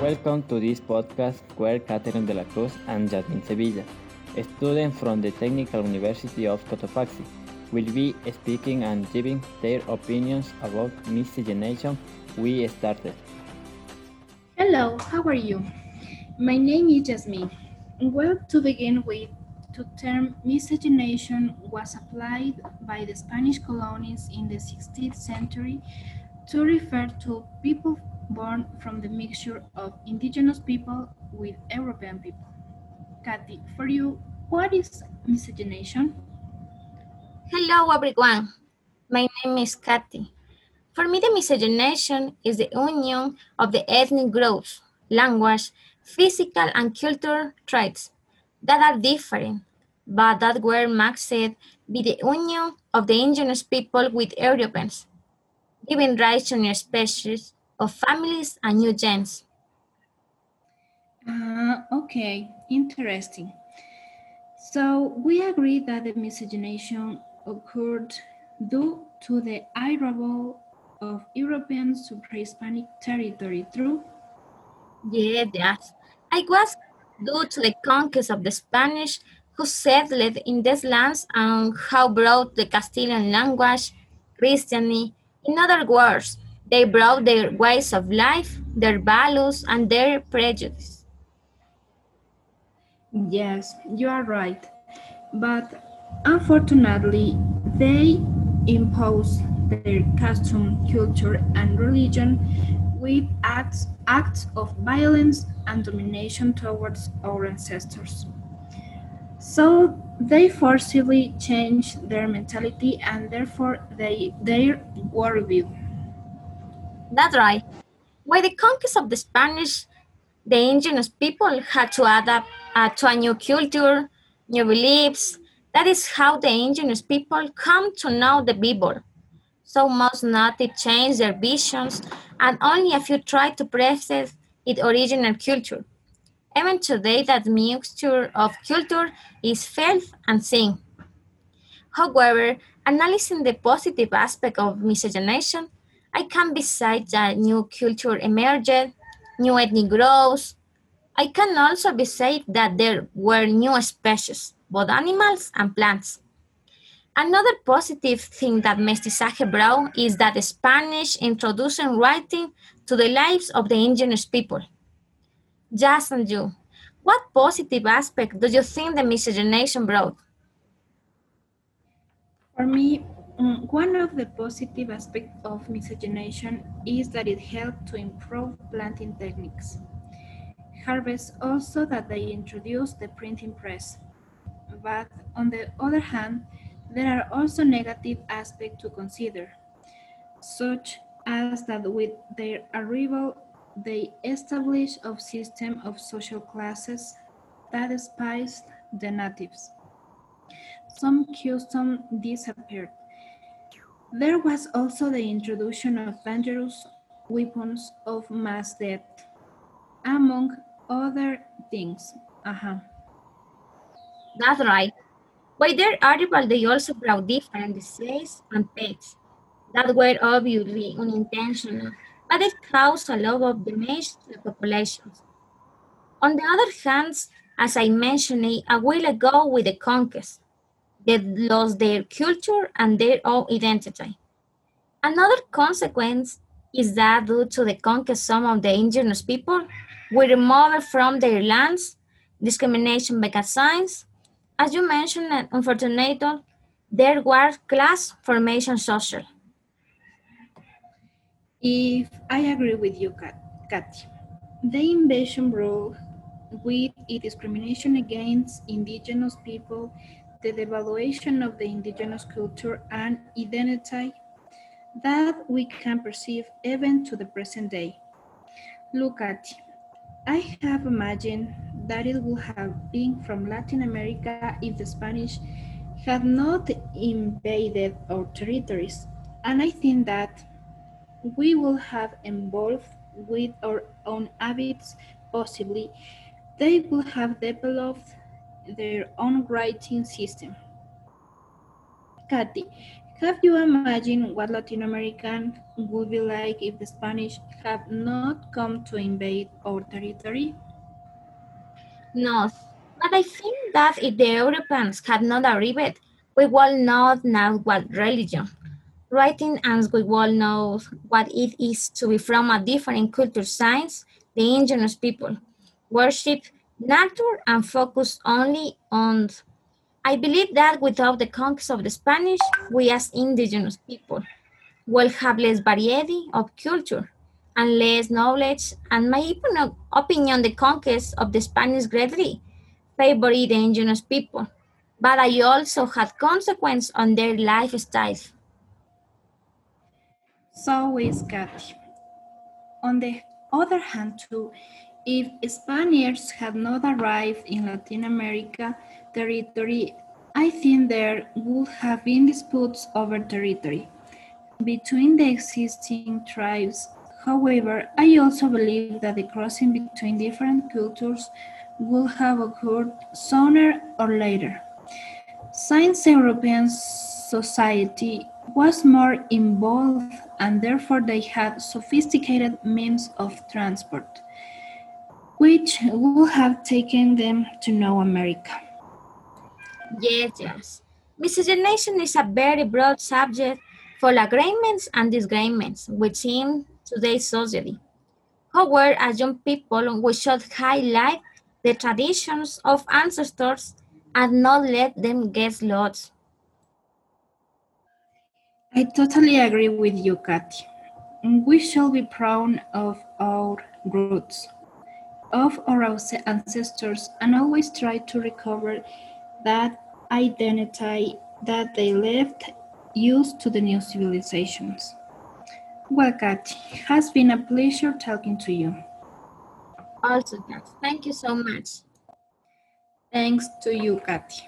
Welcome to this podcast where Catherine de la Cruz and Jasmine Sevilla, a student from the Technical University of Cotopaxi, will be speaking and giving their opinions about miscegenation we started. Hello, how are you? My name is Jasmine. Well, to begin with, the term miscegenation was applied by the Spanish colonies in the 16th century to refer to people born from the mixture of indigenous people with European people. Kathy, for you, what is miscegenation? Hello, everyone. My name is Kathy. For me, the miscegenation is the union of the ethnic groups, language, physical, and cultural traits that are different, but that were mixed by the union of the indigenous people with Europeans, giving rise to new species of families and new gens. Uh, okay, interesting. So we agree that the miscegenation occurred due to the arrival of Europeans to pre-Hispanic territory, true? Yeah, yes. I was due to the conquest of the Spanish who settled in these lands and how brought the Castilian language, Christianity, in other words, they brought their ways of life, their values, and their prejudice. Yes, you are right. But unfortunately, they impose their custom, culture, and religion with acts, acts of violence and domination towards our ancestors. So they forcibly changed their mentality and therefore they, their worldview. That's right. With the conquest of the Spanish, the indigenous people had to adapt uh, to a new culture, new beliefs. That is how the indigenous people come to know the Bible. So most native change their visions, and only a few try to preserve its original culture. Even today, that mixture of culture is felt and seen. However, analyzing the positive aspect of miscegenation, I can besides that new culture emerged, new ethnic growth. I can also be said that there were new species, both animals and plants. Another positive thing that mestizaje brought is that Spanish introduced writing to the lives of the indigenous people. Just and you, what positive aspect do you think the miscegenation brought? For me, Mm, one of the positive aspects of miscegenation is that it helped to improve planting techniques. Harvest also that they introduced the printing press. But on the other hand, there are also negative aspects to consider, such as that with their arrival, they established a system of social classes that despised the natives. Some customs disappeared. There was also the introduction of dangerous weapons of mass death, among other things. Uh-huh. That's right. By their arrival, they also brought different diseases and pests that were obviously unintentional, but it caused a lot of damage to the populations. On the other hand, as I mentioned a while ago with the conquest, they lost their culture and their own identity. Another consequence is that due to the conquest, some of the indigenous people were removed from their lands, discrimination began signs. As you mentioned, unfortunately, there was class formation social. If I agree with you, Kat, the invasion brought with it discrimination against indigenous people, the devaluation of the indigenous culture and identity that we can perceive even to the present day. Look at, I have imagined that it would have been from Latin America if the Spanish had not invaded our territories. And I think that we will have evolved with our own habits, possibly. They will have developed their own writing system. Kathy, Have you imagined what Latin American would be like if the Spanish had not come to invade our territory? No, but I think that if the Europeans had not arrived, we would not know what religion, writing as we all know what it is to be from a different culture science, the indigenous people worship nature and focus only on I believe that without the conquest of the Spanish, we as indigenous people will have less variety of culture and less knowledge and my opinion the conquest of the Spanish greatly favored the indigenous people, but I also had consequence on their lifestyle. So is Kathy. On the other hand too, if Spaniards had not arrived in Latin America, territory, I think there would have been disputes over territory between the existing tribes. However, I also believe that the crossing between different cultures would have occurred sooner or later. Since European society was more involved and therefore they had sophisticated means of transport, which would have taken them to know America. Yes, yes. Miscegenation is a very broad subject for agreements and disagreements within today's society. However, as young people, we should highlight the traditions of ancestors and not let them get lost. I totally agree with you, Kathy. We shall be proud of our roots, of our ancestors, and always try to recover that identity that they left used to the new civilizations. Well, Kat, has been a pleasure talking to you. Also, Kat, thank you so much. Thanks to you, Kathy.